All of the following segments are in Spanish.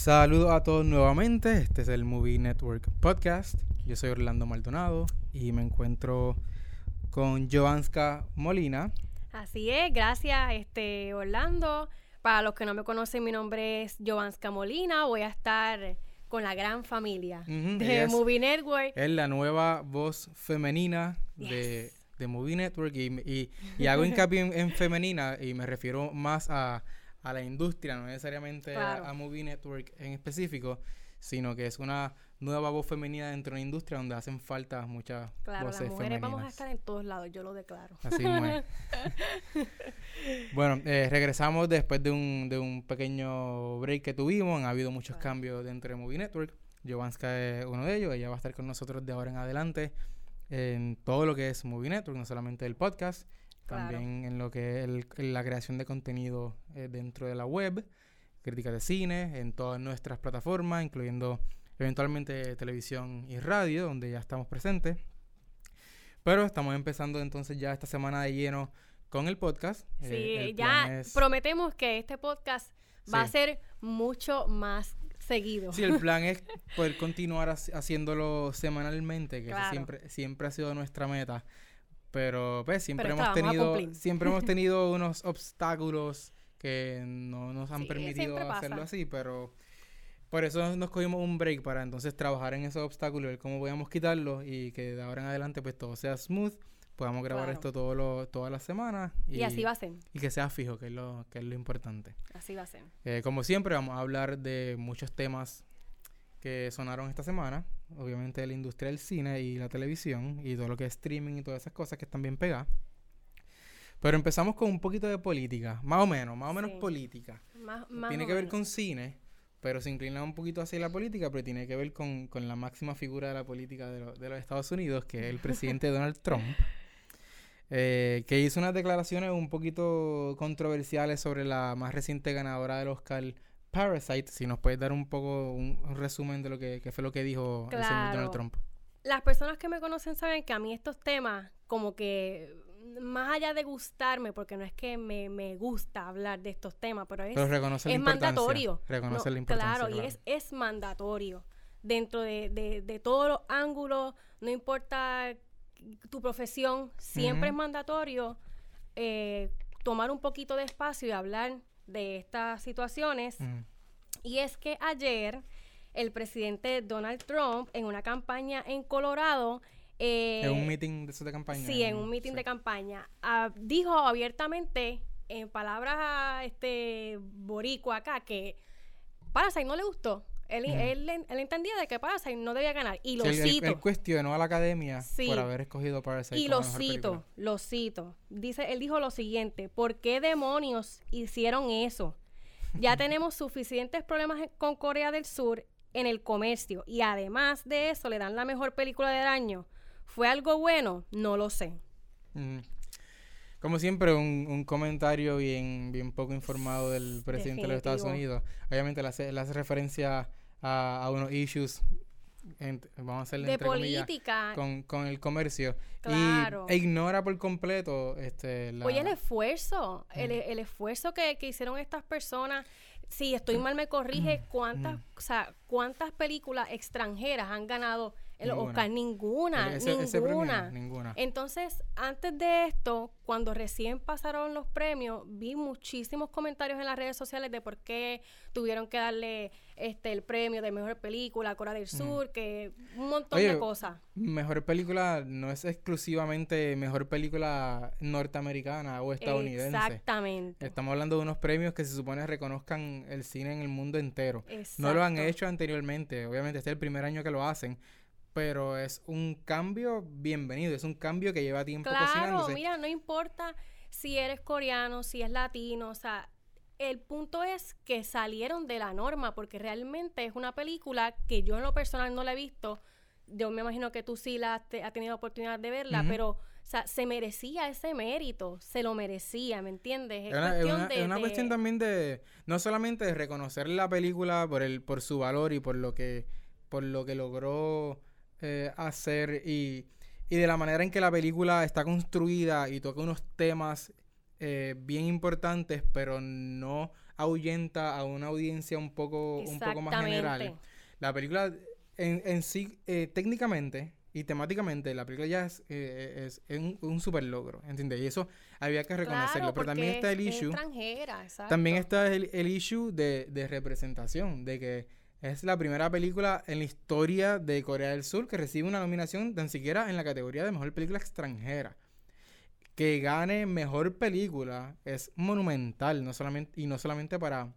Saludos a todos nuevamente. Este es el Movie Network Podcast. Yo soy Orlando Maldonado y me encuentro con Joanska Molina. Así es, gracias este Orlando. Para los que no me conocen, mi nombre es Joanska Molina. Voy a estar con la gran familia de Movie Network. Es la nueva voz femenina de, de Movie Network y, y- y hago hincapié en, en femenina y me refiero más a, a la industria, no necesariamente a- Claro. a, Movie Network en específico, sino que es una nueva voz femenina dentro de una industria donde hacen falta muchas Claro, voces las mujeres vamos a femeninas. estar en todos lados, yo lo declaro. Así es. bueno, eh, regresamos después de un, de un pequeño break que tuvimos. Han habido muchos Claro. cambios dentro de Movie Network. Giovanska es uno de ellos. Ella va a estar con nosotros de ahora en adelante en todo lo que es Movie Network, no solamente el podcast, Claro. también en lo que es el- en la creación de contenido eh, dentro de la web, crítica de cine, en todas nuestras plataformas, incluyendo eventualmente televisión y radio, donde ya estamos presentes. Pero estamos empezando entonces ya esta semana de lleno con el podcast. Sí, Eh, el ya es- prometemos que este podcast va a Sí. ser mucho más seguido. Sí, el plan es poder continuar haci- haciéndolo semanalmente, que Claro. siempre, siempre ha sido nuestra meta. Pero pues siempre Pero hemos tenido, siempre hemos tenido unos obstáculos que no nos han Sí, permitido hacerlo así, pero por eso nos cogimos un break para entonces trabajar en esos obstáculos, ver cómo podíamos quitarlos y que de ahora en adelante pues todo sea smooth, podamos grabar Claro. esto todo lo, todas las semanas y así va a ser, y que sea fijo, que es lo, que es lo importante. así va a ser. Eh, como siempre, vamos a hablar de muchos temas que sonaron esta semana. Obviamente la industria del cine y la televisión y todo lo que es streaming y todas esas cosas que están bien pegadas. Pero empezamos con un poquito de política, más o menos, más o menos Sí. política. Más, más tiene que ver menos. con cine, pero se inclina un poquito hacia la política, pero tiene que ver con, con la máxima figura de la política de, lo- de los Estados Unidos, que es el presidente Donald Trump, eh, que hizo unas declaraciones un poquito controversiales sobre la más reciente ganadora del Oscar, Parasite. Si nos puedes dar un poco un, un resumen de lo que, que fue lo que dijo el señor. Donald Trump. Las personas que me conocen saben que a mí estos temas, como que más allá de gustarme, porque no es que me, me gusta hablar de estos temas, pero es, Pero es mandatorio. Reconoce No, la importancia. Claro, y es, es mandatorio. Dentro de, de, de todos los ángulos, no importa tu profesión, siempre es mandatorio eh, tomar un poquito de espacio y hablar de estas situaciones. Mm. Y es que ayer el presidente Donald Trump, en una campaña en Colorado, eh, en un meeting de campaña. Sí, en un meeting sí. de campaña. ah, dijo abiertamente, en palabras este boricua acá, que Parasite no le gustó. Él, él, él entendía de que Parasite no debía ganar. Y lo Sí, él- él- cito. él cuestionó a la academia Sí. por haber escogido Parasite y lo mejor cito, película. lo cito. Dice, él dijo lo siguiente, ¿por qué demonios hicieron eso? Ya tenemos suficientes problemas con Corea del Sur en el comercio y además de eso le dan la mejor película del año. ¿Fue algo bueno? No lo sé. Ujú. Como siempre, un, un comentario bien, bien poco informado del presidente de los Estados. Unidos. Obviamente le hace, le hace referencia a, a unos issues, vamos a hacerle De entre comillas, política. con, con el comercio. Claro. Y e ignora por completo este, la... Oye, el esfuerzo, el, el esfuerzo que, que hicieron estas personas. Si estoy mal, me corrige. ¿Cuántas, o sea, cuántas películas extranjeras han ganado el Ninguna. Oscar? Ninguna, ese- ese premio ninguna. ninguna. Entonces, antes de esto, cuando recién pasaron los premios, vi muchísimos comentarios en las redes sociales de por qué tuvieron que darle este el premio de mejor película a Corea del Sur, que un montón Oye, de cosas. Mejor película no es exclusivamente mejor película norteamericana o estadounidense. Exactamente. Estamos hablando de unos premios que se supone reconozcan el cine en el mundo entero. No lo han Exacto. hecho anteriormente, obviamente este es el primer año que lo hacen, pero es un cambio bienvenido, es un cambio que lleva tiempo Claro, cocinándose. mira, no importa si eres coreano, si es latino, o sea, el punto es que salieron de la norma, porque realmente es una película que yo en lo personal no la he visto. Yo me imagino que tú sí la has, te- has tenido oportunidad de verla, pero, o sea, se merecía ese mérito, se lo merecía, ¿me entiendes? Es una, es una- es una cuestión también de no solamente de reconocer la película por el por su valor y por lo que por lo que logró eh, hacer y, y de la manera en que la película está construida y toca unos temas eh, bien importantes, pero no ahuyenta a una audiencia un poco, un poco más general. La película en, en sí, eh, técnicamente y temáticamente, la película ya es, eh, es, un, super logro, ¿entiendes? Y eso había que reconocerlo. pero también está el issue. También está el, el issue de, de representación, de que es la primera película en la historia de Corea del Sur que recibe una nominación tan siquiera en la categoría de mejor película extranjera. Que gane mejor película es monumental, no solamente, y no solamente para,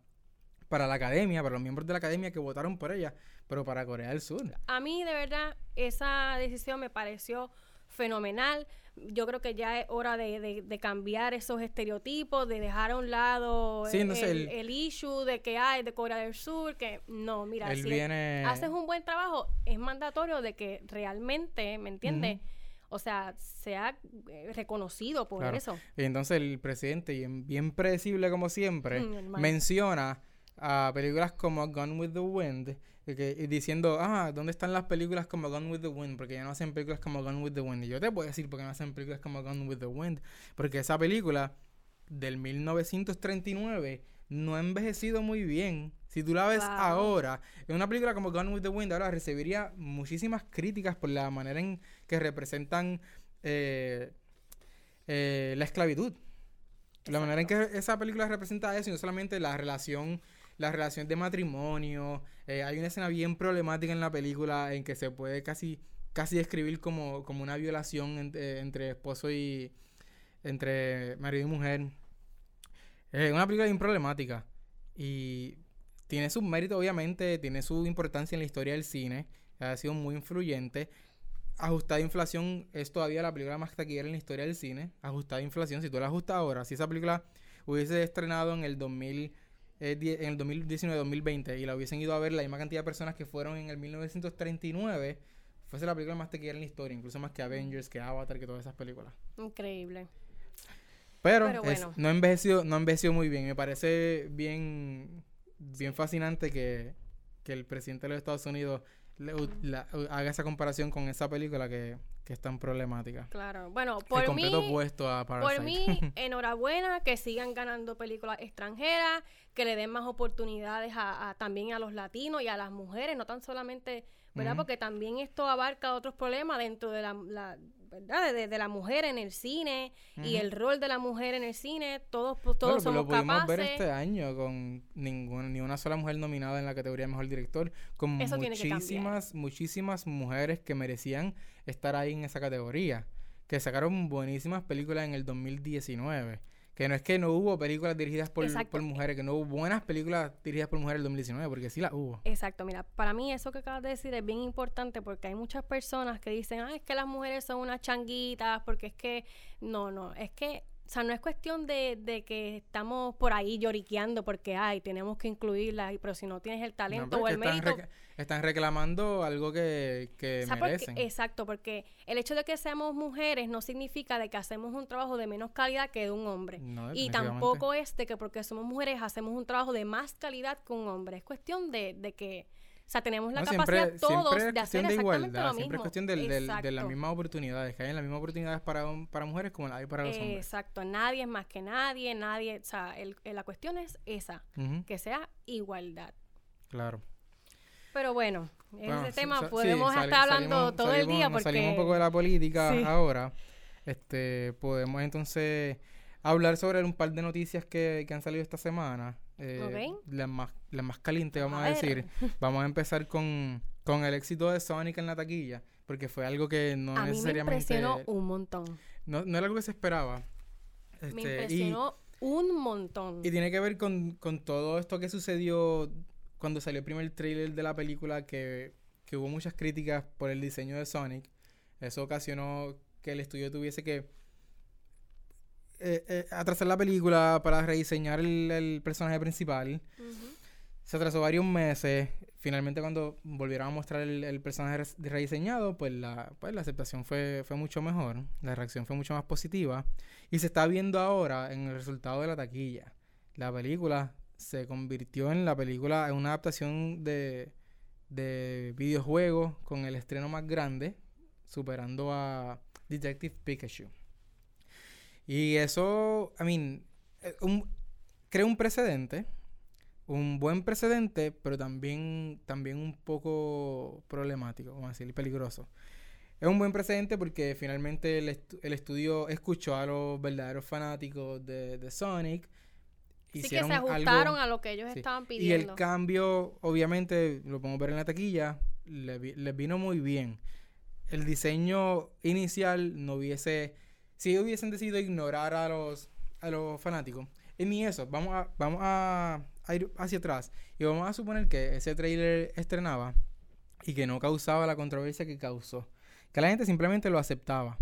para la academia, para los miembros de la academia que votaron por ella, pero para Corea del Sur. A mí, de verdad, esa decisión me pareció fenomenal. Yo creo que ya es hora de, cambiar esos estereotipos, de dejar a un lado el, issue de que hay de Corea del Sur, que no, mira, si haces un buen trabajo, es mandatorio de que realmente, ¿me entiendes? O sea, sea eh, reconocido por eso. Y entonces el presidente, bien, bien predecible como siempre, mm, menciona a películas como Gone with the Wind, y diciendo, ah, ¿dónde están las películas como Gone with the Wind? Porque ya no hacen películas como Gone with the Wind. Y yo te puedo decir por qué no hacen películas como Gone with the Wind. Porque esa película del 1939 no ha envejecido muy bien. Si tú la ves ahora, en una película como Gone with the Wind, ahora recibiría muchísimas críticas por la manera en que representan eh, eh, la esclavitud. La manera en que esa película representa eso y no solamente la relación la relación de matrimonio. Eh, hay una escena bien problemática en la película en que se puede casi, casi describir como, como una violación eh, entre esposo y. entre marido y mujer. Es una película bien problemática. Y tiene su mérito, obviamente, tiene su importancia en la historia del cine. Ha sido muy influyente. Ajustada inflación es todavía la película más taquillera en la historia del cine. Ajustada inflación, si tú la ajustas ahora, si esa película hubiese estrenado en el 2000 en el 2019-2020 y la hubiesen ido a ver la misma cantidad de personas que fueron en el 1939, fuese la película más tequila en la historia, incluso más que Avengers, que Avatar, que todas esas películas. Increíble. Pero, no, ha envejecido, no envejeció muy bien. Me parece bien, bien fascinante que, que el presidente de los Estados Unidos haga esa comparación con esa película que, que es tan problemática. Claro, bueno, por mí, por mí, enhorabuena, que sigan ganando películas extranjeras, que le den más oportunidades a, también a los latinos y a las mujeres, no tan solamente, ¿verdad? Porque también esto abarca otros problemas dentro de la ¿verdad? De, la mujer en el cine y el rol de la mujer en el cine, todos, pues, todos somos lo pudimos ver este año con ninguna, ni una sola mujer nominada en la categoría de mejor director, con muchísimas, muchísimas mujeres que merecían estar ahí en esa categoría, que sacaron buenísimas películas en el 2019. Que no es que no hubo películas dirigidas por, por, mujeres, que no hubo buenas películas dirigidas por mujeres en el 2019, porque sí las hubo. Exacto, mira, para mí eso que acabas de decir es bien importante porque hay muchas personas que dicen, ah, es que las mujeres son unas changuitas, porque es que, no, no, es que o sea, no es cuestión de, que estamos por ahí lloriqueando porque, ay, tenemos que incluirla, pero si no tienes el talento o el mérito... están reclamando algo que, que merecen. exacto, porque el hecho de que seamos mujeres no significa de que hacemos un trabajo de menos calidad que de un hombre. y tampoco es de que porque somos mujeres hacemos un trabajo de más calidad que un hombre. Es cuestión de, de que sea, tenemos la capacidad todos de hacer de igualdad, lo mismo. Siempre es cuestión del, de las mismas oportunidades, que hay las mismas oportunidades para, para mujeres como hay para los hombres. Exacto, nadie es más que nadie, nadie, o sea, el, la cuestión es esa, que sea igualdad. Claro. Pero bueno, ese tema podemos estar hablando todo el día porque... Salimos un poco de la política ahora. Este, podemos entonces hablar sobre un par de noticias que, que han salido esta semana. Eh, las, más, las más calientes, vamos a, decir. Vamos a empezar con, con el éxito de Sonic en la taquilla, porque fue algo que no a necesariamente... Mí me impresionó un montón. No, no era algo que se esperaba. me este, impresionó un montón. Y tiene que ver con, con todo esto que sucedió cuando salió el primer trailer de la película, que, que hubo muchas críticas por el diseño de Sonic. Eso ocasionó que el estudio tuviese que eh, eh, atrasar la película para rediseñar el, personaje principal. Se atrasó varios meses. Finalmente, cuando volvieron a mostrar el, personaje rediseñado, pues la, pues la aceptación fue, fue mucho mejor. La reacción fue mucho más positiva. Y se está viendo ahora en el resultado de la taquilla. La película se convirtió en la película, en una adaptación de, de videojuegos con el estreno más grande, superando a Detective Pikachu. Y eso, I mean, eh, un, crea un precedente, un buen precedente, pero también, también un poco problemático, vamos a decir, peligroso. Es un buen precedente porque finalmente el, estudio escuchó a los verdaderos fanáticos de, Sonic. Sí, que se ajustaron a lo que ellos estaban pidiendo. Y el cambio, obviamente, lo podemos ver en la taquilla, les vino muy bien. El diseño inicial no hubiese... Si hubiesen decidido ignorar a los, a los fanáticos, y ni eso, vamos a, vamos a, ir hacia atrás y vamos a suponer que ese trailer estrenaba y que no causaba la controversia que causó que la gente simplemente lo aceptaba,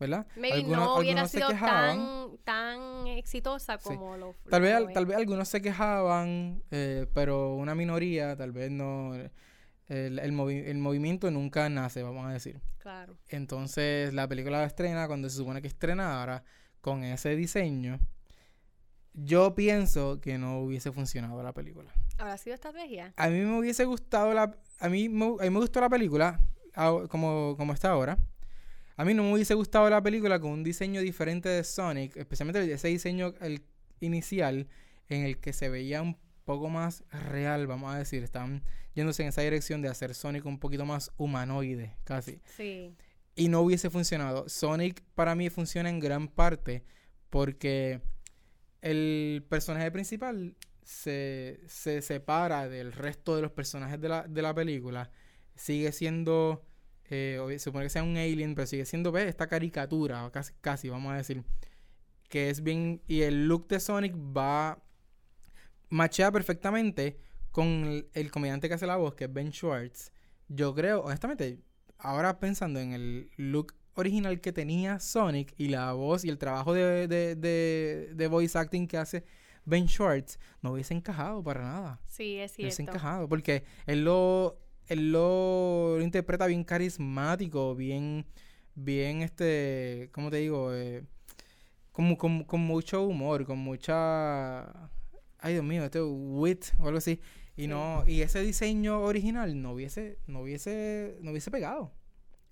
¿verdad? Maybe algunos, no hubiera sido tan, tan, exitosa como lo tal vez Tal vez algunos se quejaban, eh, pero una minoría tal vez no... El, el, movimiento nunca nace, vamos a decir. Claro. Entonces, la película estrena cuando se supone que estrenara con ese diseño. Yo pienso que no hubiese funcionado la película. ¿Habrá sido estrategia? A mí me hubiese gustado la... A mí, me, a mí me gustó la película como, como está ahora. A mí no me hubiese gustado la película con un diseño diferente de Sonic, especialmente ese diseño el inicial en el que se veía un poco más real, vamos a decir. Están yéndose en esa dirección de hacer Sonic un poquito más humanoide, casi. Sí. Y no hubiese funcionado. Sonic para mí funciona en gran parte porque el personaje principal se, se separa del resto de los personajes de la, de la película sigue siendo, eh, se supone que sea un alien, pero sigue siendo esta caricatura, casi, casi, vamos a decir, que es bien, y el look de Sonic va, machea perfectamente con el, comediante que hace la voz, que es Ben Schwartz. Yo creo, honestamente, ahora pensando en el look original que tenía Sonic y la voz y el trabajo de, de, de, de voice acting que hace Ben Schwartz, no hubiese encajado para nada. Sí, es cierto. No hubiese encajado, porque él lo él lo, interpreta bien carismático, bien, bien, este, ¿cómo te digo? Eh, con, con, mucho humor, con mucha, ay Dios mío, este wit o algo así. Y no, y ese diseño original no hubiese, no hubiese, no hubiese pegado.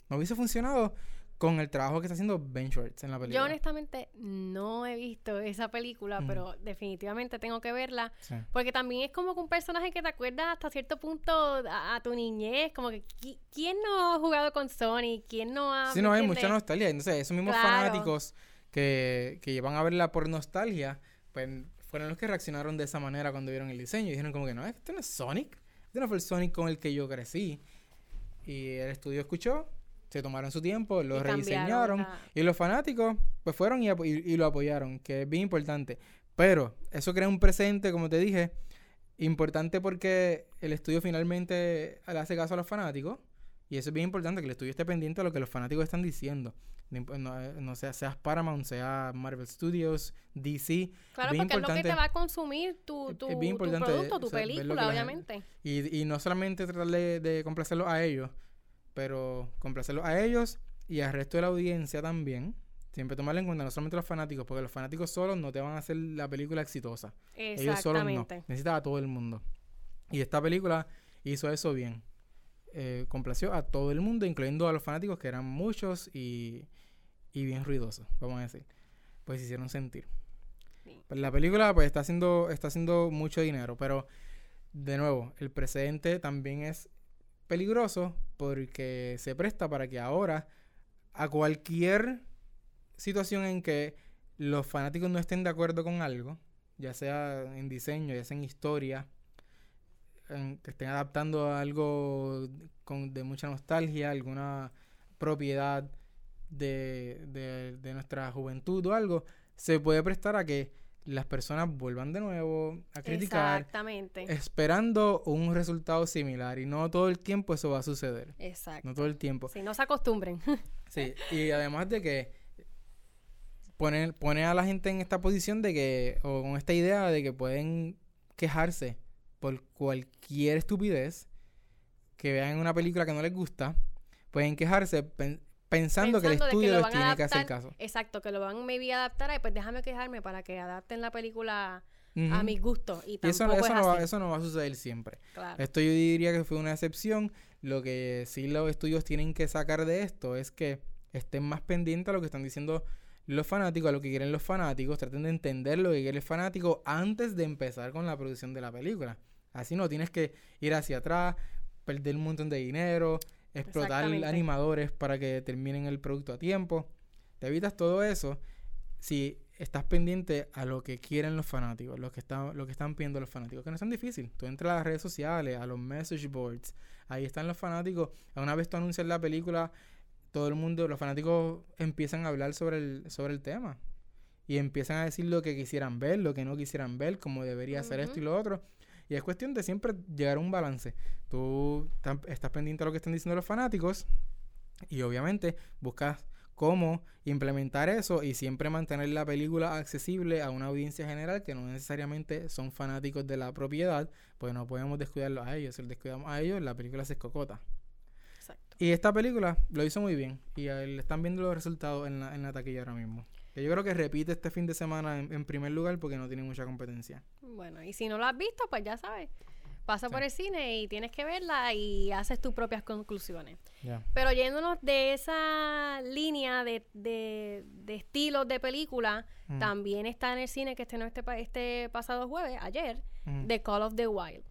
No hubiese funcionado con el trabajo que está haciendo Ben Schwartz en la película. Yo honestamente no he visto esa película, pero definitivamente tengo que verla. Porque también es como que un personaje que te acuerdas hasta cierto punto a, tu niñez. Como que, ¿quién no ha jugado con Sony? ¿Quién no ha...? Sí, no, hay mucha nostalgia. Entonces, esos mismos fanáticos que, que llevan a verla por nostalgia, pues fueron los que reaccionaron de esa manera cuando vieron el diseño. Y dijeron como que, no, este no es Sonic. Este no fue el Sonic con el que yo crecí. Y el estudio escuchó se tomaron su tiempo, lo rediseñaron y los fanáticos pues fueron y, y, lo apoyaron, que es bien importante. Pero eso crea un presente, como te dije, importante porque el estudio finalmente le hace caso a los fanáticos y eso es bien importante, que el estudio esté pendiente de lo que los fanáticos están diciendo. No, sea, seas Paramount, sea Marvel Studios, DC. Claro, porque es lo que te va a consumir tu, tu, tu producto, tu película, obviamente. Y, y no solamente tratar de, de complacerlo a ellos, pero complacerlos a ellos y al resto de la audiencia también. Siempre tomarle en cuenta no solamente a los fanáticos, porque los fanáticos solos no te van a hacer la película exitosa. Ellos solos no. Necesitas a todo el mundo. Y esta película hizo eso bien. Eh, complació a todo el mundo, incluyendo a los fanáticos, que eran muchos y, y bien ruidosos, vamos a decir. Pues se hicieron sentir. Pues la película pues está haciendo, está haciendo mucho dinero, pero de nuevo, el precedente también es peligroso porque se presta para que ahora a cualquier situación en que los fanáticos no estén de acuerdo con algo, ya sea en diseño, ya sea en historia, que estén adaptando a algo con, de mucha nostalgia, alguna propiedad de, de, de nuestra juventud o algo, se puede prestar a que las personas vuelvan de nuevo a criticar. Exactamente. Esperando un resultado similar. Y no todo el tiempo eso va a suceder. Exacto. No todo el tiempo. Si no se acostumbren. sí, y además de que pone, pone a la gente en esta posición de que, o con esta idea de que pueden quejarse por cualquier estupidez que vean en una película que no les gusta, pueden quejarse pensando, que el estudio les tiene que hacer caso. Exacto, que lo van maybe a adaptar, y pues déjame quejarme para que adapten la película a mi gusto. Y, eso, eso, no va, eso no va a suceder siempre. Esto yo diría que fue una excepción. Lo que sí los estudios tienen que sacar de esto es que estén más pendientes a lo que están diciendo los fanáticos, a lo que quieren los fanáticos, traten de entender lo que quiere el fanático antes de empezar con la producción de la película. Así no, tienes que ir hacia atrás, perder un montón de dinero, explotar animadores para que terminen el producto a tiempo. Te evitas todo eso si estás pendiente a lo que quieren los fanáticos, lo que están, lo que están pidiendo los fanáticos, que no es tan difícil. Tú entras a las redes sociales, a los message boards, ahí están los fanáticos. Una vez tú anuncias la película, todo el mundo, los fanáticos empiezan a hablar sobre el, sobre el tema. Y empiezan a decir lo que quisieran ver, lo que no quisieran ver, cómo debería ser esto y lo otro. Y es cuestión de siempre llegar a un balance. Tú estás pendiente a lo que están diciendo los fanáticos y obviamente buscas cómo implementar eso y siempre mantener la película accesible a una audiencia general que no necesariamente son fanáticos de la propiedad, pues no podemos descuidarlos a ellos. Si los descuidamos a ellos, la película se escocota. Exacto. Y esta película lo hizo muy bien y le están viendo los resultados en la, en la taquilla ahora mismo. Que yo creo que repite este fin de semana en, primer lugar porque no tiene mucha competencia. Bueno, y si no lo has visto, pues ya sabes. Pasa por el cine y tienes que verla y haces tus propias conclusiones. Pero yéndonos de esa línea de, de, de estilos de película, mm. también está en el cine que estrenó este, este pasado jueves, ayer, mm. The Call of the Wild.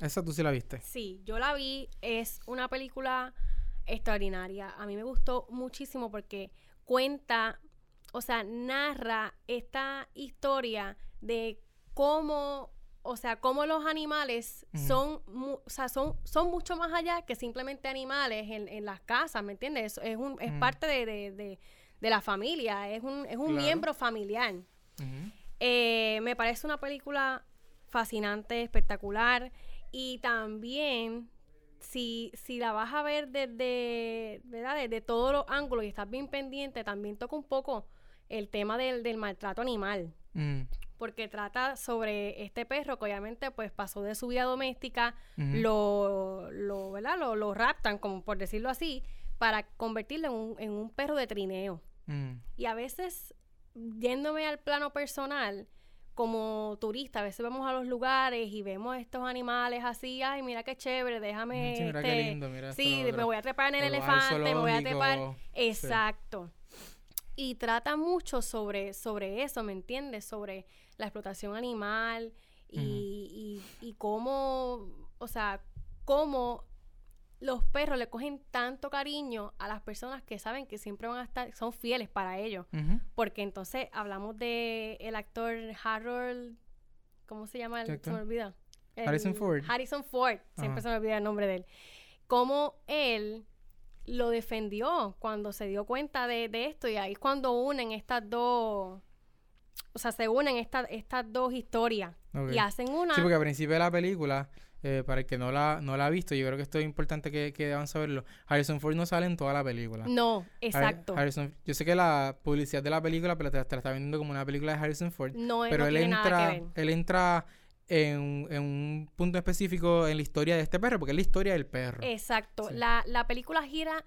Esa tú sí la viste. Sí, yo la vi. Es una película extraordinaria. A mí me gustó muchísimo porque cuenta, o sea, narra esta historia de cómo o sea, cómo los animales son, o sea, son, son mucho más allá que simplemente animales en, en las casas, ¿me entiendes? Es, un, es parte de, de, de, la familia, es un, es un miembro familiar. Eh, me parece una película fascinante, espectacular y también si, si la vas a ver desde, ¿verdad? desde todos los ángulos y estás bien pendiente, también toca un poco el tema del, del maltrato animal porque trata sobre este perro que obviamente pues pasó de su vida doméstica, lo, lo, ¿verdad? Lo, lo, raptan, como por decirlo así, para convertirlo en un, en un perro de trineo. Mm. Y a veces, yéndome al plano personal, como turista, a veces vamos a los lugares y vemos estos animales así, ay, mira qué chévere, déjame... Sí, mira qué este, lindo, mira Sí, me voy a trepar en el elefante, me voy a trepar... Exacto. Y trata mucho sobre, sobre eso, ¿me entiendes? Sobre la explotación animal y, y, cómo, o sea, cómo los perros le cogen tanto cariño a las personas que saben que siempre van a estar, son fieles para ellos. Porque entonces hablamos de el actor Harold, ¿cómo se llama? se me olvida. Harrison Ford. Harrison Ford, siempre se me olvida el nombre de él. Cómo él lo defendió cuando se dio cuenta de, de esto y ahí es cuando unen estas dos o sea, se unen estas dos historias y hacen una... Sí, porque al principio de la película, eh, para el que no la, no la ha visto, yo creo que esto es importante que, que deban saberlo, Harrison Ford no sale en toda la película. No, exacto. yo sé que la publicidad de la película, pero te, la está vendiendo como una película de Harrison Ford. No, pero él, entra, él entra en, en, un punto específico en la historia de este perro, porque es la historia del perro. Exacto. La, la película gira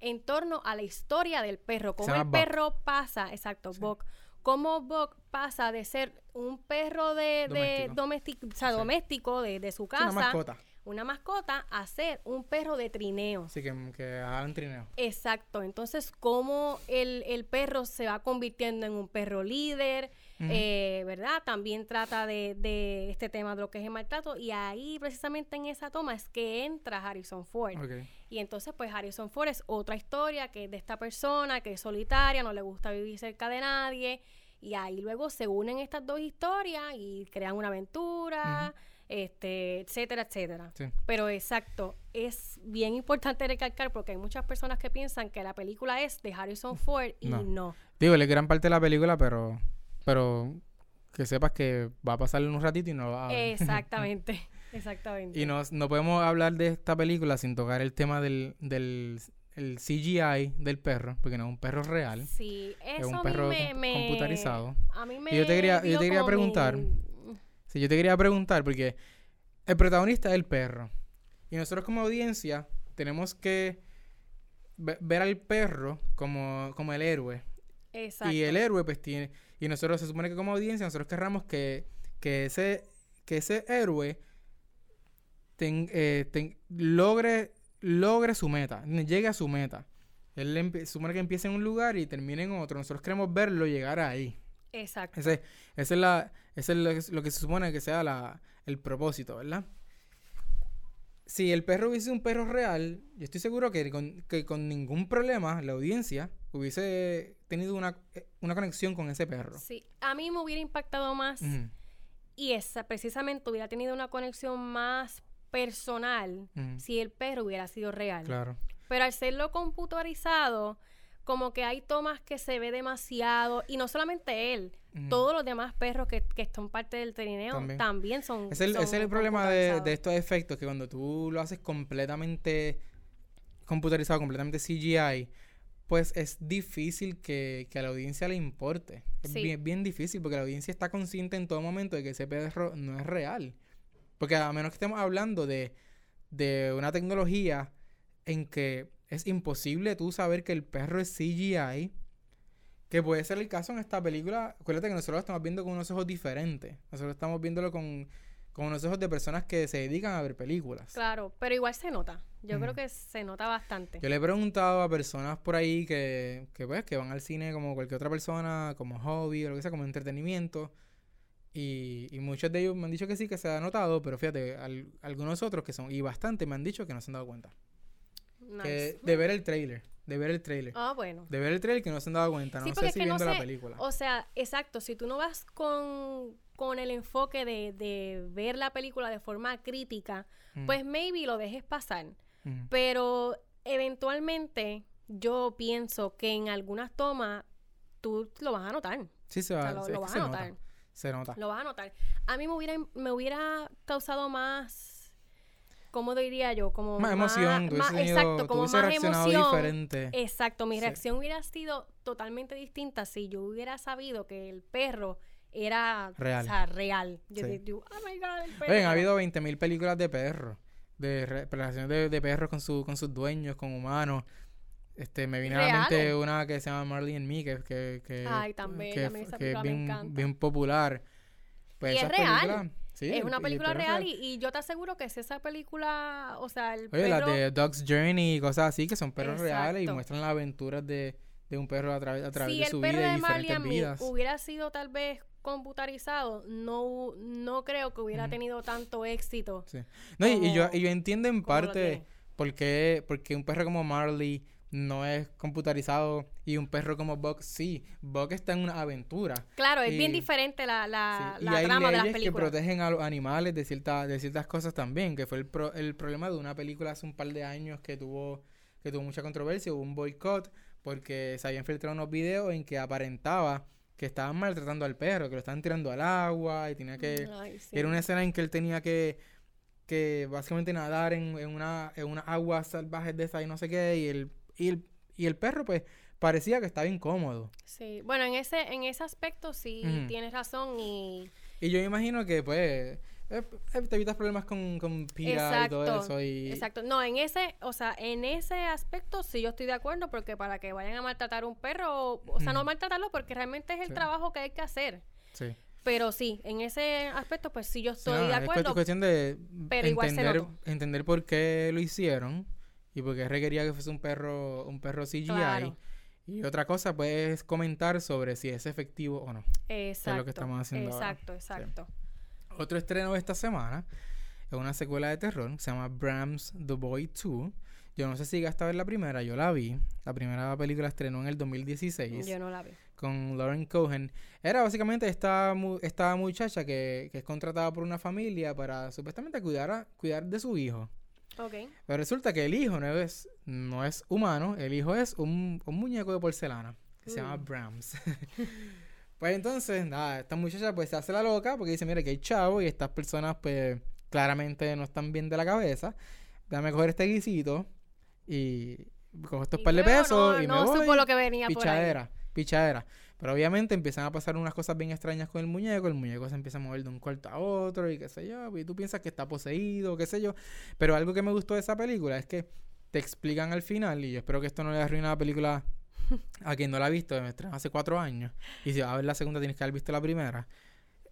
en torno a la historia del perro, cómo el perro pasa, exacto, Buck, cómo Buck pasa de ser un perro de, doméstico, o sea, doméstico de, de, su casa. una mascota. Una mascota a ser un perro de trineo. Sí, que, que hagan trineo. Exacto. Entonces, cómo el, el, perro se va convirtiendo en un perro líder, eh, ¿verdad? También trata de, de, este tema de lo que es el maltrato. Y ahí, precisamente en esa toma, es que entra Harrison Ford. Y entonces, pues, Harrison Ford es otra historia que es de esta persona que es solitaria, no le gusta vivir cerca de nadie y ahí luego se unen estas dos historias y crean una aventura, este, etcétera, etcétera. Pero exacto, es bien importante recalcar porque hay muchas personas que piensan que la película es de Harrison Ford y no. Digo, es gran parte de la película, pero, pero que sepas que va a pasarle un ratito y no va a Exactamente, exactamente. Y no, no podemos hablar de esta película sin tocar el tema del, del el CGI del perro, porque no es un perro real. Sí, eso es un perro me, computarizado. A mí me y yo te quería, yo te quería preguntar. Sí, yo te quería preguntar porque el protagonista es el perro. Y nosotros como audiencia tenemos que ver al perro como, como el héroe. Exacto. Y el héroe pues tiene... Y nosotros se supone que como audiencia nosotros querramos que, que, ese, que ese héroe ten, eh, ten, logre logre su meta, llegue a su meta. Él empe- supone que empieza en un lugar y termina en otro. Nosotros queremos verlo llegar ahí. Exacto. Ese, ese es, la, ese es lo, que, lo que se supone que sea la, el propósito, ¿verdad? Si el perro hubiese un perro real, yo estoy seguro que con, que con ningún problema la audiencia hubiese tenido una, eh, una conexión con ese perro. Sí, a mí me hubiera impactado más y esa precisamente hubiera tenido una conexión más personal si el perro hubiera sido real. Claro. Pero al serlo computarizado, como que hay tomas que se ve demasiado, y no solamente él, todos los demás perros que, que son parte del trineo También. también, son. Es el, son es el problema de, de estos efectos, que cuando tú lo haces completamente computarizado, completamente CGI, pues es difícil que, que a la audiencia le importe. Es bien difícil porque la audiencia está consciente en todo momento de que ese perro no es real. Porque a menos que estemos hablando de, de una tecnología en que es imposible tú saber que el perro es CGI, que puede ser el caso en esta película. Acuérdate que nosotros lo estamos viendo con unos ojos diferentes. Nosotros estamos viéndolo con, con unos ojos de personas que se dedican a ver películas. Claro, pero igual se nota. Yo creo que se nota bastante. Yo le he preguntado a personas por ahí que, que, pues, que van al cine como cualquier otra persona, como hobby o lo que sea, como entretenimiento. Y, y muchos de ellos me han dicho que sí, que se ha notado, pero fíjate, al- algunos otros que son, y bastante, me han dicho que no se han dado cuenta. Que Nice. de ver el trailer, de ver el trailer. Ah, bueno. De ver el trailer que no se han dado cuenta, Sí, no sé si que no viendo la película. O sea, exacto, si tú no vas con, con el enfoque de, de ver la película de forma crítica, Mm, pues maybe lo dejes pasar. Mm. Pero eventualmente yo pienso que en algunas tomas tú lo vas a notar. Sí, se O va, sea, lo, es lo que vas se a nota, notar. se nota. Lo vas a notar. A mí me hubiera, me hubiera causado más, ¿cómo diría yo? Como Más emoción, más- tenido- exacto, como más reaccionado emoción. diferente. Exacto, mi Sí. reacción hubiera sido totalmente distinta si yo hubiera sabido que el perro era Real. O sea, real. Yo Sí. oh my god, el perro. Oye, ha habido 20.000 películas de perros, de re- relaciones de, de perros con, su, con sus dueños, con humanos. Este, me viene a la mente una que se llama Marley and Me, que, que, que, Ay, bella, que, esa que es película me bien, bien popular. Pues Y es real. sí, es el- una el película perro es real y, y yo te aseguro que si esa película, o sea, el Oye, perro... las de Dog's Journey y cosas así, que son perros reales y Exacto. muestran las aventuras de, de un perro a, través a través si de el su perro vida de y Marley diferentes and Me vidas. hubiera sido tal vez computarizado, no, no creo que hubiera tenido tanto éxito. Sí. No, y, y yo, y yo entiendo en parte por qué, porque un perro como Marley no es computarizado y un perro como Buck sí. Buck está en una aventura. Claro, es bien diferente la, la, Sí, la y hay trama de las leyes que películas. protegen a los animales de, cierta, de ciertas cosas también, que fue el, pro- el problema de una película hace un par de años que tuvo, que tuvo mucha controversia, hubo un boicot, porque se habían filtrado unos videos en que aparentaba que estaban maltratando al perro, que lo estaban tirando al agua y tenía que... Ay, sí. Era una escena en que él tenía que, que básicamente nadar en, en una, en una agua salvaje de esa y no sé qué, y el, y el, y el perro pues parecía que estaba incómodo. Sí, bueno, en ese, en ese aspecto sí tienes razón y... Y yo imagino que pues te evitas problemas con, con PIRA y todo Exacto, eso. Y, Exacto. No, en ese, o sea, en ese aspecto sí yo estoy de acuerdo porque para que vayan a maltratar un perro, o sea, no Ujú. maltratarlo porque realmente es el Sí. trabajo que hay que hacer. Sí. Pero sí, en ese aspecto pues sí yo Sí, estoy no, de es acuerdo. cuestión de pero entender, entender por qué lo hicieron y por qué requería que fuese un perro, un perro CGI. Claro. Y otra cosa, pues, es comentar sobre si es efectivo o no. Exacto. estamos haciendo ahora. Exacto, exacto. Otro estreno de esta semana es una secuela de terror que se llama Bram's The Boy 2. Yo no sé si llegaste a ver la primera, yo la vi. La primera película estrenó en el 2016 Yo no la vi. con Lauren Cohen. Era básicamente esta, esta muchacha que, que es contratada por una familia para supuestamente cuidar, a- cuidar de su hijo. Ok. Pero resulta que el hijo no es, no es humano, el hijo es un, un muñeco de porcelana que se llama Mm. Brahms. pues entonces, nada, esta muchacha pues se hace la loca porque dice, mira que hay chavo y estas personas pues claramente no están bien de la cabeza. Dame coger este guisito y cojo estos Y par de pesos no, y me no voy. supo lo que venía por ahí. Pichadera, pichadera. Pero obviamente empiezan a pasar unas cosas bien extrañas con el muñeco. El muñeco se empieza a mover de un cuarto a otro y qué sé yo. Y tú piensas que está poseído, qué sé yo. Pero algo que me gustó de esa película es que te explican al final, y yo espero que esto no le arruine la película a quien no la ha visto, me estrenó hace cuatro años. Y si vas a ver la segunda, tienes que haber visto la primera.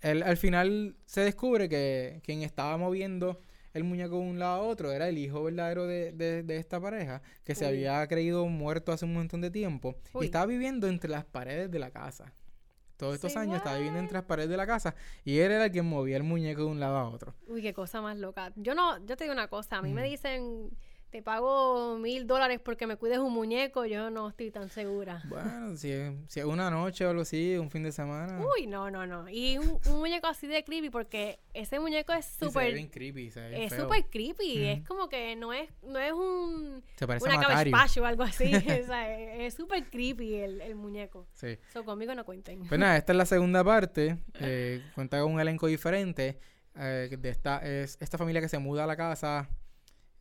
El- al final se descubre que quien estaba moviendo el muñeco de un lado a otro era el hijo verdadero de, de, de esta pareja que se Uy. había creído muerto hace un montón de tiempo Uy. y estaba viviendo entre las paredes de la casa. Todos estos Say años estaba viviendo entre las paredes de la casa y él era el que movía el muñeco de un lado a otro. Uy, qué cosa más loca. Yo no, yo te digo una cosa, a mí me Ujú. dicen, te pago mil dólares porque me cuides un muñeco, yo no estoy tan segura. Bueno, si es, si es una noche o algo así, un fin de semana. Uy, no, no, no. Y un, un muñeco así de creepy porque ese muñeco es sí, súper, bien creepy, se ve es súper creepy. Es como que no es, no es un, Se parece una a o algo así. o sea, es súper creepy el, el muñeco. Sí. So, conmigo no cuenten. Pues nada, esta es la segunda parte. eh, cuenta con un elenco diferente. eh, de esta, es esta familia que se muda a la casa.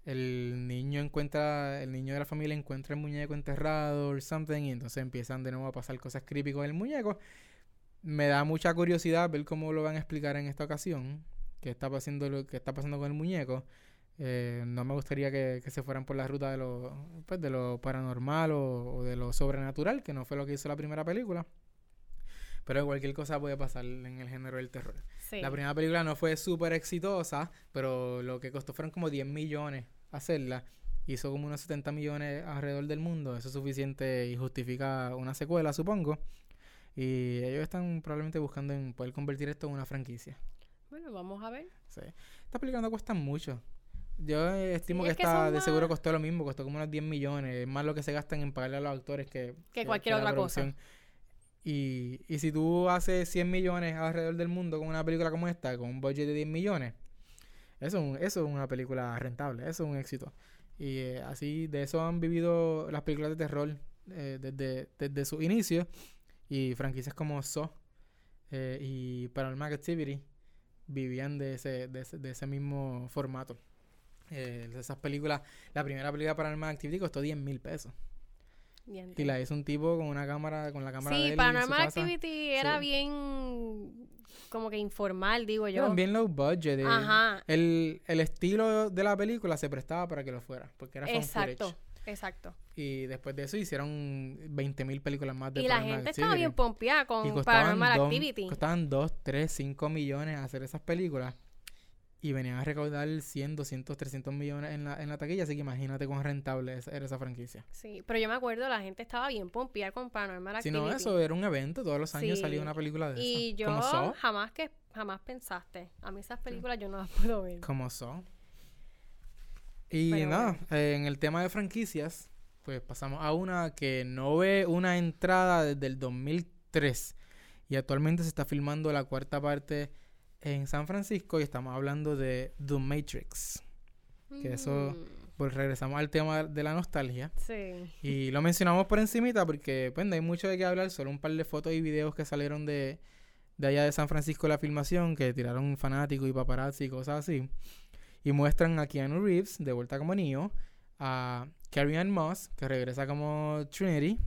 El niño encuentra, el niño de la familia encuentra el muñeco enterrado or something. Y entonces empiezan de nuevo a pasar cosas creepy con el muñeco. Me da mucha curiosidad ver cómo lo van a explicar en esta ocasión. Qué está pasando, lo, qué está pasando con el muñeco. Eh, no me gustaría que, que se fueran por la ruta de lo, pues, de lo paranormal o de lo sobrenatural, que no fue lo que hizo la primera película. Pero cualquier cosa puede pasar en el género del terror. Sí. La primera película no fue súper exitosa, pero lo que costó fueron como 10 millones hacerla. Hizo como unos 70 millones alrededor del mundo. Eso es suficiente y justifica una secuela, supongo. Y ellos están probablemente buscando en poder convertir esto en una franquicia. Bueno, vamos a ver. Sí. Estas películas no cuestan mucho. Yo eh, estimo Sí, que es que esta de seguro costó lo mismo, costó como unos 10 millones. Es más lo que se gastan en pagarle a los actores que, Que cualquier otra cosa. Y, y si tú haces 100 millones alrededor del mundo con una película como esta, con un budget de 10 millones, eso, es eso es una película rentable, eso es un éxito. Y eh, así de eso han vivido las películas de terror eh, desde, desde su inicio. Y franquicias como Saw eh, y Paranormal Activity vivían de ese, de ese, de ese mismo formato. Esas películas, la primera película Paranormal Activity costó 10 mil pesos. Y la hizo un tipo con una cámara, con la cámara de él Sí, su Paranormal. Activity era Sí. bien como que informal, digo yo. Eran bien low budget. eh. Ajá. El, el estilo de la película se prestaba para que lo fuera, porque era Exacto, footage. exacto. Y después de eso hicieron 20 mil películas más de Y la gente estaba bien pompeada con Paranormal dos- Activity. Costaban 2, 3, 5 millones hacer esas películas. Y venían a recaudar 100, 200, 300 millones en la, en la taquilla. Así que imagínate cuán rentable era esa franquicia. Sí, pero yo me acuerdo, la gente estaba bien pompeada con Paranormal Si Activity. no, eso era un evento. Todos los años Sí. salía una película de Y esas. yo Como Saw. jamás que jamás pensaste. A mí esas películas yo no las puedo ver. Como Saw. Y Pero nada, eh, en el tema de franquicias, pues pasamos a una que no ve una entrada desde el 2003. Y actualmente se está filmando la cuarta parte en San Francisco y estamos hablando de The Matrix. Que eso- Mm, Pues regresamos al tema de la nostalgia. Sí. Y lo mencionamos por encimita porque pues no hay mucho de qué hablar, solo un par de fotos y videos que salieron de, de allá de San Francisco la filmación, que tiraron fanáticos y paparazzi y cosas así. Y muestran a Keanu Reeves de vuelta como Neo, a Carrie Ann Moss, que regresa como Trinity,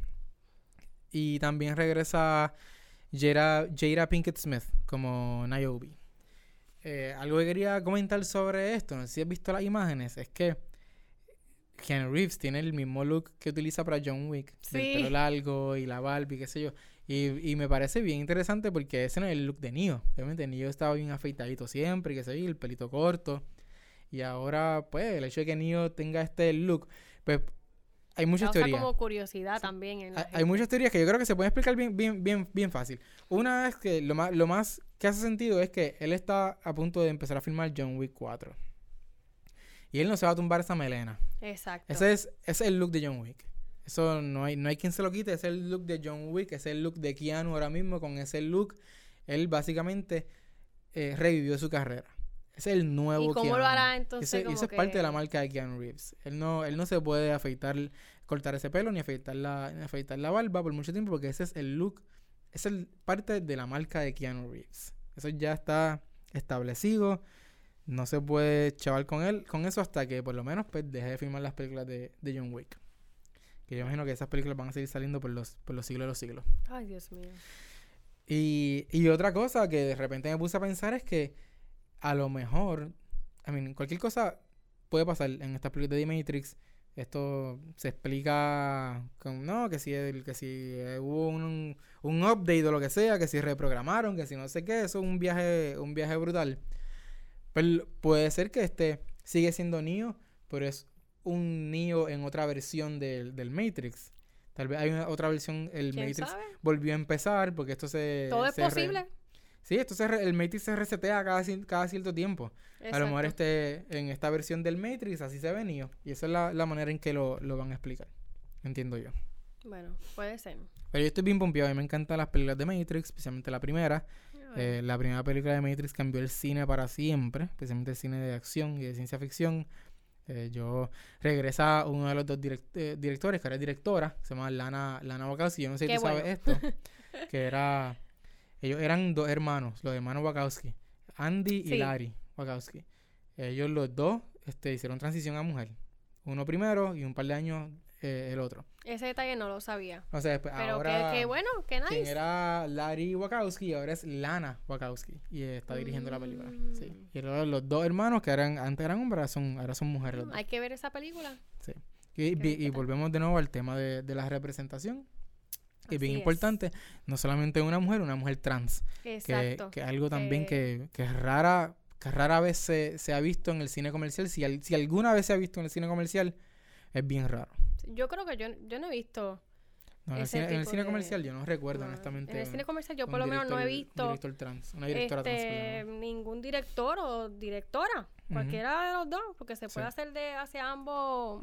y también regresa Jada, Jada Pinkett Smith como Niobe. Eh, algo que quería comentar sobre esto, no sé si has visto las imágenes, es que Keanu Reeves tiene el mismo look que utiliza para John Wick, Sí. pelo largo y la Barbie, qué sé yo. Y, y me parece bien interesante porque ese no es el look de Neo. Obviamente Neo estaba bien afeitadito siempre, que se el pelito corto. Y ahora, pues, el hecho de que Neo tenga este look, pues, hay muchas Causa teorías. como curiosidad también en Hay, hay muchas teorías que yo creo que se pueden explicar bien, bien, bien, bien fácil. Una es que lo más, lo más que hace sentido es que él está a punto de empezar a filmar John Wick 4. Y él no se va a tumbar esa melena. Exacto. Ese es, ese es el look de John Wick. Eso no hay, no hay quien se lo quite. Ese es el look de John Wick. Ese es el look de Keanu ahora mismo. Con ese look, él básicamente eh, revivió su carrera. Ese es el nuevo ¿Y cómo Keanu. lo hará entonces? Ese- como eso es parte de la marca de Keanu Reeves. Él no, él no se puede afeitar, cortar ese pelo ni afeitar la, ni afeitar la barba por mucho tiempo porque ese es el look, es el parte de la marca de Keanu Reeves. Eso ya está establecido. No se puede chaval con él, con eso hasta que por lo menos pues, deje de filmar las películas de, de John Wick. Que yo imagino que esas películas van a seguir saliendo por los, por los siglos de los siglos. Ay, Dios mío. Y, y otra cosa que de repente me puse a pensar es que a lo mejor, I mean, cualquier cosa puede pasar en esta película de The Matrix. Esto se explica con, no, que si, el, que si eh, hubo un, un update o lo que sea, que si reprogramaron, que si no sé qué, eso es un viaje, un viaje brutal. Pero puede ser que este, sigue siendo Neo, pero es un Neo en otra versión del, del Matrix. Tal vez hay una, otra versión, el ¿Quién Matrix sabe? volvió a empezar porque esto se... Todo es re- posible. Sí, esto se re- el Matrix se resetea cada, cier- cada cierto tiempo. A lo mejor este, en esta versión del Matrix así se ha venido. Y esa es la, la manera en que lo, lo van a explicar. Entiendo yo. Bueno, puede ser. Pero yo estoy bien pompeado. A mí me encantan las películas de Matrix, especialmente la primera. Eh, la primera película de Matrix cambió el cine para siempre, especialmente el cine de acción y de ciencia ficción. Eh, yo regresa uno de los dos direct- eh, directores, que era directora, se llama Lana, Lana Wachowski. Yo no sé si tú sabes esto. que era. Ellos eran dos hermanos, los hermanos Wachowski, Andy y. Larry Wachowski. Ellos los dos este, hicieron transición a mujer. Uno primero y un par de años eh, el otro. Ese detalle no lo sabía. O sea, después, Pero ahora que, que bueno, que quien nice. era Larry Wachowski y ahora es Lana Wachowski y eh, está dirigiendo la película. Sí. Mm. Y luego los dos hermanos que eran antes eran hombres, ahora son, ahora son mujeres. los dos. Hay que ver esa película. Sí. Y volvemos de nuevo al tema de, de la representación. Que es bien importante, no solamente una mujer, una mujer trans. Exacto. que es algo también Que- que, es rara, que rara vez se, se ha visto en el cine comercial. Si, al- si alguna vez se ha visto en el cine comercial, es bien raro. Yo creo que yo, yo no he visto. No, en, el cine, en el tipo cine de- comercial yo no recuerdo, no, honestamente. En el un- cine comercial yo un por lo menos no he visto director trans, una directora trans. este, ningún director o directora. Cualquiera de los dos, porque se puede Sí. hacer de hacia ambos,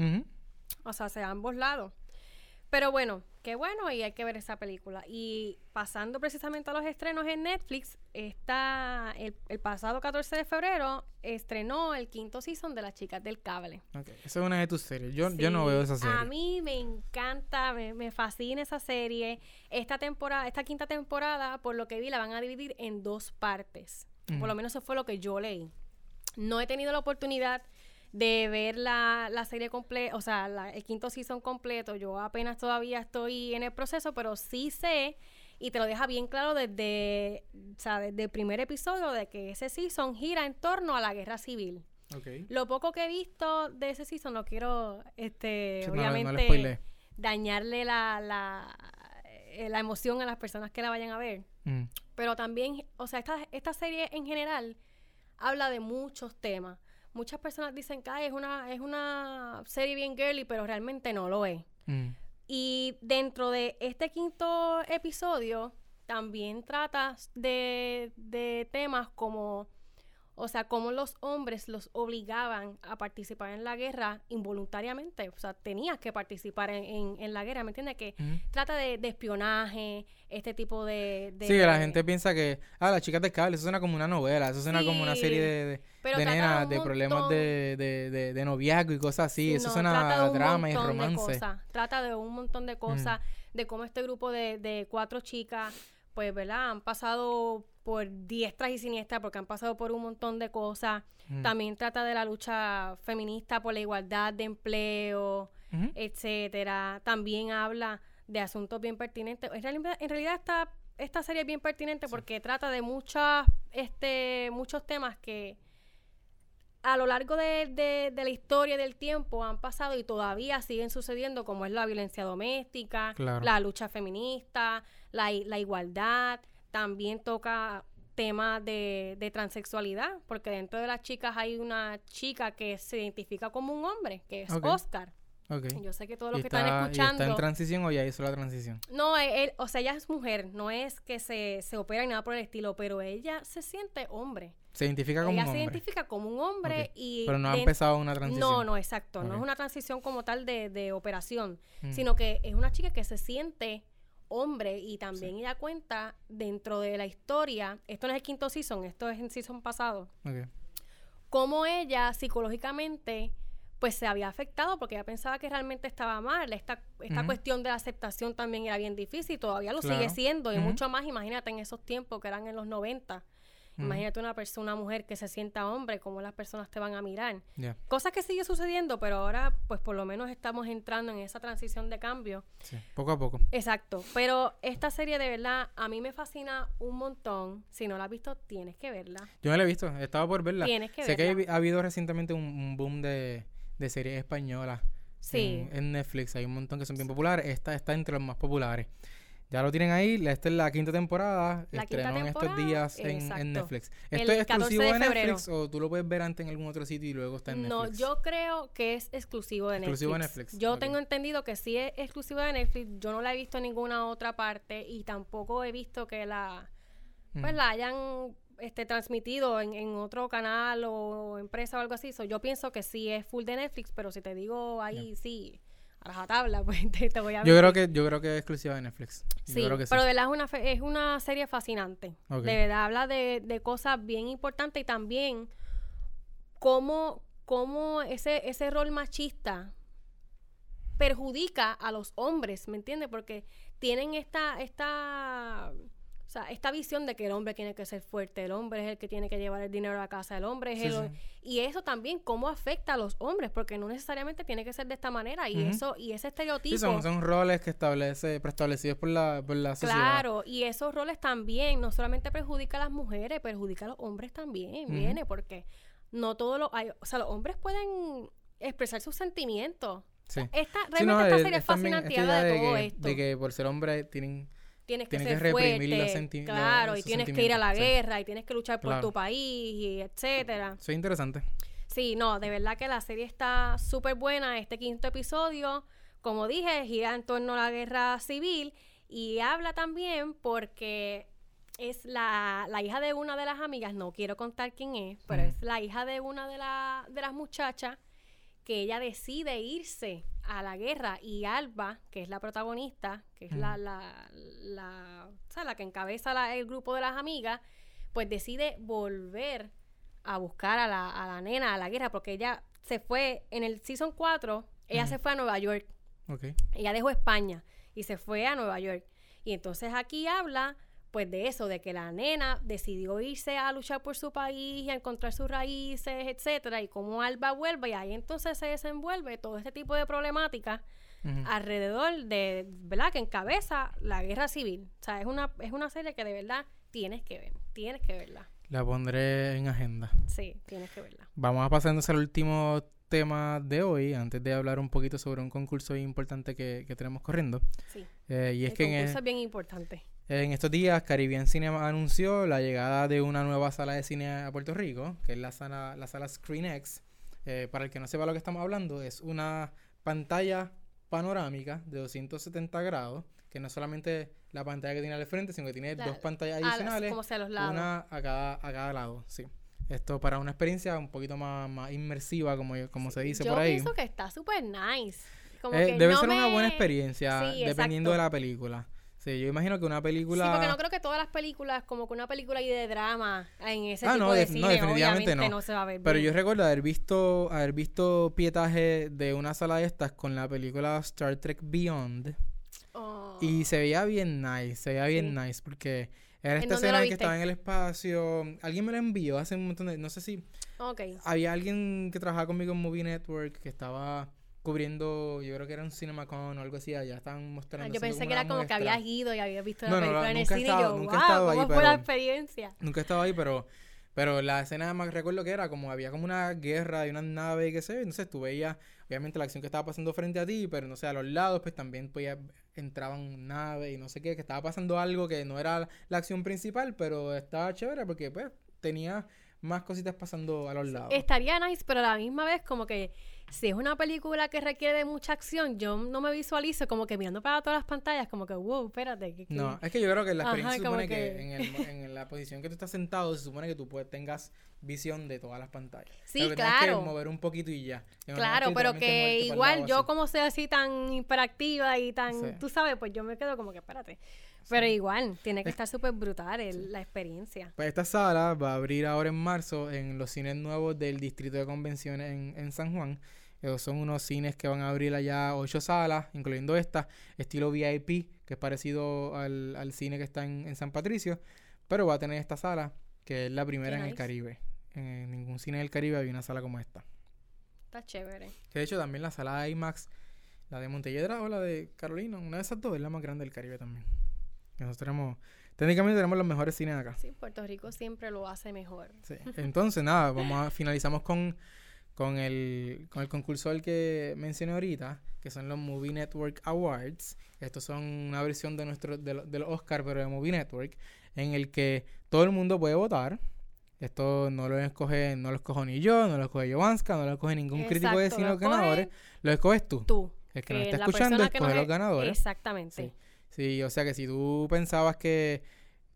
o sea, hacia ambos lados. Pero bueno, qué bueno y hay que ver esa película. Y pasando precisamente a los estrenos en Netflix, está el, el pasado 14 de febrero estrenó el quinto season de Las Chicas del Cable. Ok, Esa es una de tus series. Yo, yo no veo esa serie. A mí me encanta, me, me fascina esa serie. Esta temporada, esta quinta temporada, por lo que vi, la van a dividir en dos partes. Por lo menos eso fue lo que yo leí. No he tenido la oportunidad de ver la, la serie completa, o sea, la- el quinto season completo. Yo apenas todavía estoy en el proceso, pero sí sé y te lo deja bien claro desde, o sea, desde el primer episodio de que ese season gira en torno a la guerra civil. Lo poco que he visto de ese season, no quiero, este, Sí, no, no le obviamente, dañarle la, la, eh, la emoción a las personas que la vayan a ver. Mm. Pero también, o sea, esta, esta serie en general habla de muchos temas. Muchas personas dicen que "Ay, es una, es una serie bien girly, pero realmente no lo es. Mm. Y dentro de este quinto episodio también trata de, de temas como, o sea, cómo los hombres los obligaban a participar en la guerra involuntariamente. O sea, tenías que participar en, en- en la guerra, ¿me entiendes? Que trata de, de espionaje, este tipo de... de- Sí, que la gente piensa que, ah, las chicas de cable, eso suena como una novela, eso suena como una serie de, de, de nenas, problemas de, de, de, de noviazgo y cosas así, eso No, suena trata de a un drama y montón de romance. cosas. Trata de un montón de cosas, de cómo este grupo de, de cuatro chicas, pues, ¿verdad? Han pasado por diestras y siniestras porque han pasado por un montón de cosas. Mm. También trata de la lucha feminista por la igualdad de empleo, Ujú. etcétera. También habla de asuntos bien pertinentes. En realidad, en realidad esta, esta serie es bien pertinente porque trata de muchas, este, muchos temas que a lo largo de, de- de la historia y del tiempo han pasado y todavía siguen sucediendo, como es la violencia doméstica, Claro. la lucha feminista, la igualdad. También toca temas de, de transexualidad, porque dentro de las chicas hay una chica que se identifica como un hombre, que es. Oscar. Yo sé que todos los ¿Y que está, están y está en escuchando... transición o ya hizo la transición? No, él, él- o sea, ella es mujer, no es que se, se opera ni nada por el estilo, pero ella se siente hombre. Se identifica como ella un se hombre. identifica como un hombre y... Pero no ha empezado una transición. No, no, exacto. No es una transición como tal de, de operación, Mm. sino que es una chica que se siente hombre y también ella cuenta dentro de la historia, esto no es el quinto season, esto es en season pasado, Ok. cómo ella psicológicamente pues se había afectado porque ella pensaba que realmente estaba mal. Esta, esta cuestión de la aceptación también era bien difícil, todavía lo Claro. sigue siendo y mucho más, imagínate en esos tiempos que eran en los 90. Imagínate una persona, una mujer que se sienta hombre, cómo las personas te van a mirar. Ya. Cosas que sigue sucediendo, pero ahora pues por lo menos estamos entrando en esa transición de cambio. Sí. Poco a poco. Exacto, pero esta serie de verdad a mí me fascina un montón. Si no la has visto, tienes que verla. Yo no la he visto, estaba por verla. Tienes que sé que verla. ha habido recientemente un, un boom de, de series españolas. Sí. En, en Netflix hay un montón que son bien populares. Esta está entre los más populares. Ya lo tienen ahí, esta es la quinta temporada, La quinta estrenó en estos días en. Netflix. El ¿Esto es 14 exclusivo de. Netflix o tú lo puedes ver antes en algún otro sitio y luego está en No, Netflix? yo creo que es exclusivo de Netflix. Exclusivo de Netflix, Yo tengo entendido que sí es exclusivo de Netflix. Yo no la he visto en ninguna otra parte y tampoco he visto que la, pues la hayan este, transmitido en, en otro canal o empresa o algo así. So, yo pienso que sí es full de Netflix, pero si te digo ahí sí, a rajatabla, pues te, te voy a Yo creo que yo creo que es exclusiva de Netflix. Yo Sí, creo que sí. pero de verdad es una, fe- es una serie fascinante. De verdad habla de, de cosas bien importantes y también cómo, cómo ese, ese rol machista perjudica a los hombres, ¿me entiendes? Porque tienen esta, esta, o sea, esta visión de que el hombre tiene que ser fuerte, el hombre es el que tiene que llevar el dinero a la casa, el hombre es Sí, el... sí. Y eso también cómo afecta a los hombres, porque no necesariamente tiene que ser de esta manera y eso y ese estereotipo... Sí, son, son roles que establece, preestablecidos por la, por la sociedad. Claro, y esos roles también no solamente perjudica a las mujeres, perjudica a los hombres también, viene, porque no todos los, hay- o sea, los hombres pueden expresar sus sentimientos. Sí. Esta, Sí, realmente no, esta es- serie es fascinante idea de todo que, esto. de que por ser hombre tienen... tienes que tienes ser que reprimir fuerte, senti- los- claro, y tienes que ir a la sí. guerra, y tienes que luchar por Claro. tu país, y etcétera. Es interesante. Sí, no, de verdad que la serie está súper buena. Este quinto episodio, como dije, gira en torno a la guerra civil y habla también porque es la, la hija de una de las amigas, no quiero contar quién es, pero es la hija de una de, la- de las muchachas que ella decide irse a la guerra y Alba, que es la protagonista, que es la, la, la, o sea, la que encabeza la- el grupo de las amigas, pues decide volver a buscar a la, a la nena a la guerra, porque ella se fue en el season 4, ella se fue a Nueva York, ella dejó España y se fue a Nueva York. Y entonces aquí habla pues de eso, de que la nena decidió irse a luchar por su país y a encontrar sus raíces, etcétera, y cómo Alba vuelve y ahí entonces se desenvuelve todo este tipo de problemáticas alrededor de, ¿verdad? Que encabeza la guerra civil. O sea, es una, es una serie que de verdad tienes que ver, tienes que verla. La pondré en agenda. Sí, tienes que verla. Vamos a pasar entonces al último tema de hoy, antes de hablar un poquito sobre un concurso importante que, que tenemos corriendo. Sí. Eh, y es el que en, concurso e- es bien importante. En estos días Caribbean Cinema anunció la llegada de una nueva sala de cine a Puerto Rico, que es la sala, la sala ScreenX. Eh, para el que no sepa lo que estamos hablando, es una pantalla panorámica de 270 grados, que no es solamente la pantalla que tiene al frente, sino que tiene La- dos pantallas adicionales. como sea a los lados. Una a cada, a cada lado, sí. Esto para una experiencia un poquito más, más inmersiva, como, como se dice Yo por ahí. pienso que está súper nice. Como Eh, que debe no ser una buena experiencia, Sí, dependiendo de la película. Sí, yo imagino que una película... Sí, porque no creo que todas las películas, como que una película ahí de drama en ese Ah, tipo no, de def- no, cine, definitivamente obviamente no. no. se va a ver Pero yo recuerdo haber visto, haber visto pietaje de una sala de estas con la película Star Trek Beyond. Oh. Y se veía bien nice, se veía bien Sí. nice porque era ¿En esta escena que estaba en el espacio. Alguien me lo envió hace un montón de... No sé si Ok. había alguien que trabajaba conmigo en Movie Network que estaba cubriendo, yo creo que era un CinemaCon o algo así, allá estaban Ah, mostrando. yo pensé que era como que habías ido y habías visto la No, no, película la- en el cine estado- y yo, nunca wow, estado ¿cómo ahí, fue la pero- experiencia? Nunca he estado ahí, pero, pero la escena más recuerdo que era como había como una guerra de una nave y qué sé entonces tú veías obviamente la acción que estaba pasando frente a ti, pero no sé, a los lados pues también pues, entraban naves y no sé qué, que estaba pasando algo que no era la acción principal, pero estaba chévere porque pues tenía más cositas pasando a los lados. Estaría nice, pero a la misma vez como que si es una película que requiere de mucha acción, yo no me visualizo como que mirando para todas las pantallas, como que, wow, espérate. que- que- No, es que yo creo que la Ajá, experiencia se como supone que, que- en, el- en la posición que tú estás sentado se supone que tú puedes, tengas visión de todas las pantallas. Sí, Pero claro. que mover un poquito y ya. Claro, pero que igual yo así. como soy así tan hiperactiva y tan, Sí. tú sabes, pues yo me quedo como que espérate. Pero igual, tiene que estar súper brutal el- la experiencia. Pues esta sala va a abrir ahora en marzo en los cines nuevos del Distrito de Convenciones en, en San Juan. Son unos cines que van a abrir allá ocho salas, incluyendo esta, estilo VIP, que es parecido al, al cine que está en, en San Patricio, pero va a tener esta sala, que es la primera en el. Caribe. En ningún cine del Caribe había una sala como esta. Está chévere. Que de hecho también la sala de IMAX, la de Montelledra o la de Carolina, una de esas dos es la más grande del Caribe también. Nosotros tenemos, técnicamente tenemos los mejores cines acá. Sí, Puerto Rico siempre lo hace mejor. Sí. Entonces, nada, vamos a finalizamos con, con el, con el concurso del que mencioné ahorita, que son los Movie Network Awards. Estos son una versión de nuestro de, lo- de los Oscar, pero de Movie Network, en el que todo el mundo puede votar. Esto no lo escoge, no lo escojo ni yo, no lo escoge Jovanska, no lo escoge ningún crítico de cine lo los ganadores, lo escoges tú. Tú. El que nos que está escuchando escoge los ganadores. Exactamente. Sí. Sí, o sea que si tú pensabas que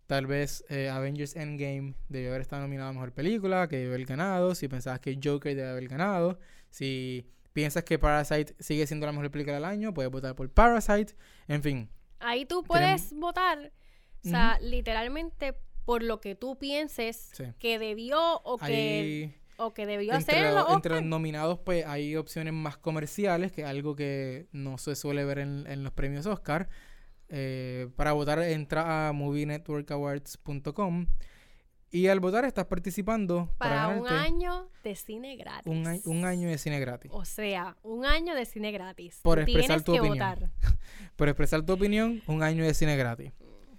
tal vez eh, Avengers Endgame debió haber estado nominado a Mejor Película, que debió haber ganado, si pensabas que Joker debe haber ganado, si piensas que Parasite sigue siendo la mejor película del año, puedes votar por Parasite, en fin. Ahí tú puedes votar, o sea, literalmente por lo que tú pienses Sí. que debió o que, Ahí, o que debió entre, los lo- entre los nominados pues hay opciones más comerciales, que es algo que no se suele ver en, en los premios Oscar. Eh, para votar entra a movienetworkawards.com y al votar estás participando para, para un año de cine gratis. un, un año de cine gratis. O sea, un año de cine gratis. Por expresar tienes tu que opinión. votar. Por expresar tu opinión, un año de cine gratis.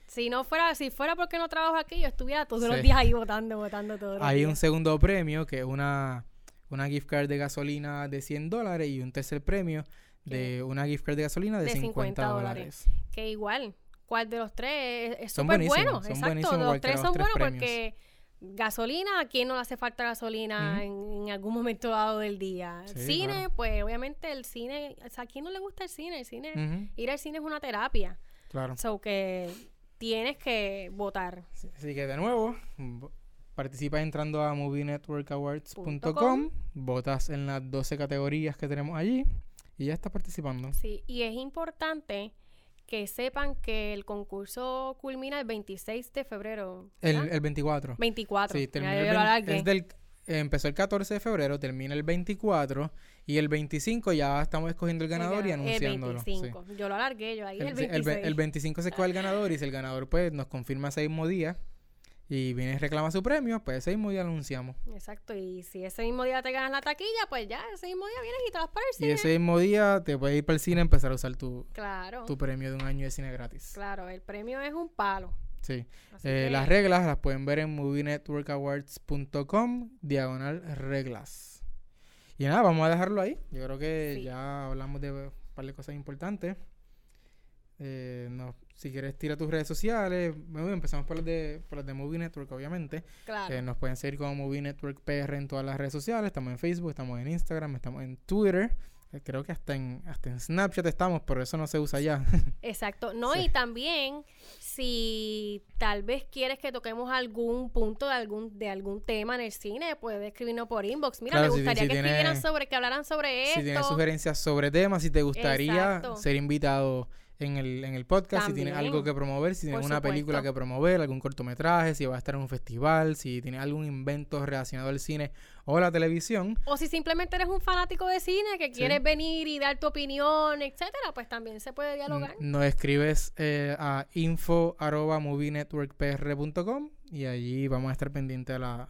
Si no fuera, si fuera porque no trabajo aquí, yo estuviera todos los Sí. días ahí votando, votando todos los Hay un segundo premio que es una, una gift card de gasolina de 100 dólares y un tercer premio de una gift card de gasolina de, De 50, 50 dólares. Que igual, ¿cuál de los tres es- súper bueno? son Exacto, los tres son buenos porque gasolina, ¿a quién no le hace falta gasolina en, en algún momento dado del día? Sí, cine, claro. pues obviamente el cine, o sea, ¿a quién no le gusta el cine? El cine, ir al cine es una terapia. claro. So que tienes que votar. Sí, Así que de nuevo, participas entrando a movienetworkawards.com, com. votas en las 12 categorías que tenemos allí y ya estás participando. Sí, y es importante que sepan que el concurso culmina el 26 de febrero. El, el 24. 24. Sí, termina el lo 20 alargué. es del, empezó el 14 de febrero, termina el 24 y el 25 ya estamos escogiendo el ganador y El anunciándolo. sí. 25. Yo lo alargué, yo ahí el, El, sí, el 26. ve- el 25 se escoge el ganador y si el ganador pues nos confirma ese mismo día y viene y reclama su premio, pues ese mismo día lo anunciamos. Exacto, y si ese mismo día te ganas la taquilla, pues ya ese mismo día vienes y te vas para el Y ese mismo día te puedes ir para el cine y empezar a usar tu, Claro, tu premio de un año de cine gratis. claro, el premio es un palo. Sí. Eh, que- Las reglas las pueden ver en movienetworkawards.com, diagonal reglas. Y nada, vamos a dejarlo ahí. Yo creo que Sí. ya hablamos de un par de cosas importantes. Eh, no, si quieres, tira tus redes sociales. Bueno, empezamos por las de, por las de Movie Network, obviamente. Claro. Eh, nos pueden seguir como Movie Network PR en todas las redes sociales. Estamos en Facebook, estamos en Instagram, estamos en Twitter. Eh, Creo que hasta en, hasta en Snapchat estamos, pero eso no se usa ya. Exacto. No, Sí. y también si tal vez quieres que toquemos algún punto de algún de algún tema en el cine, puedes escribirnos por inbox. Mira, Claro, me si- gustaría si que tiene- escribieran sobre, que hablaran sobre si tienes esto. sugerencias sobre temas, si te gustaría Exacto. ser invitado en el, en el podcast, si tienes También. algo que promover, si tienes Por una película que promover, algún cortometraje, si va a estar en un festival, si tienes algún invento relacionado al cine o la televisión, O si simplemente eres un fanático de cine que Sí. quieres venir y dar tu opinión, etcétera, pues también se puede dialogar. nos escribes eh, a info.movienetworkpr.com y allí vamos a estar pendientes a, la,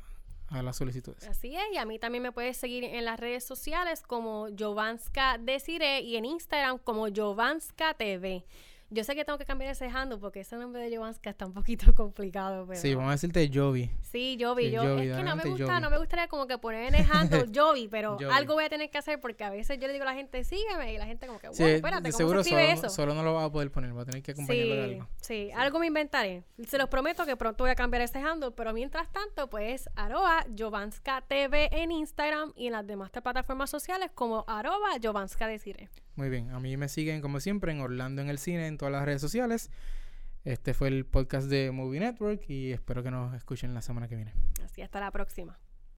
a las solicitudes. Así es, y a mí también me puedes seguir en las redes sociales como Jovanska Desiree y en Instagram como Jovanska TV. Yo sé que tengo que cambiar ese handle porque ese nombre de Jovanska está un poquito complicado, pero... Sí, vamos a decirte Jovi. Sí, Jovi, Sí, yo, Jovi, es que no me gusta, Jovi. no me gustaría como que poner en el handle Jovi, pero Jovi. algo voy a tener que hacer porque a veces yo le digo a la gente, sígueme, y la gente como que, wow, Sí, espérate, de ¿cómo seguro se solo, escribe no- eso? solo no lo vas a poder poner, va a tener que acompañarlo de Sí, algo. sí, algo me inventaré. Se los prometo que pronto voy a cambiar ese handle, pero mientras tanto, pues, arroba Jovanska TV en Instagram y en las demás plataformas sociales como arroba Jovanska Desire. Muy bien, a mí me siguen como siempre en Orlando en el cine en todas las redes sociales. Este fue el podcast de Movie Network y espero que nos escuchen la semana que viene. Así hasta la próxima.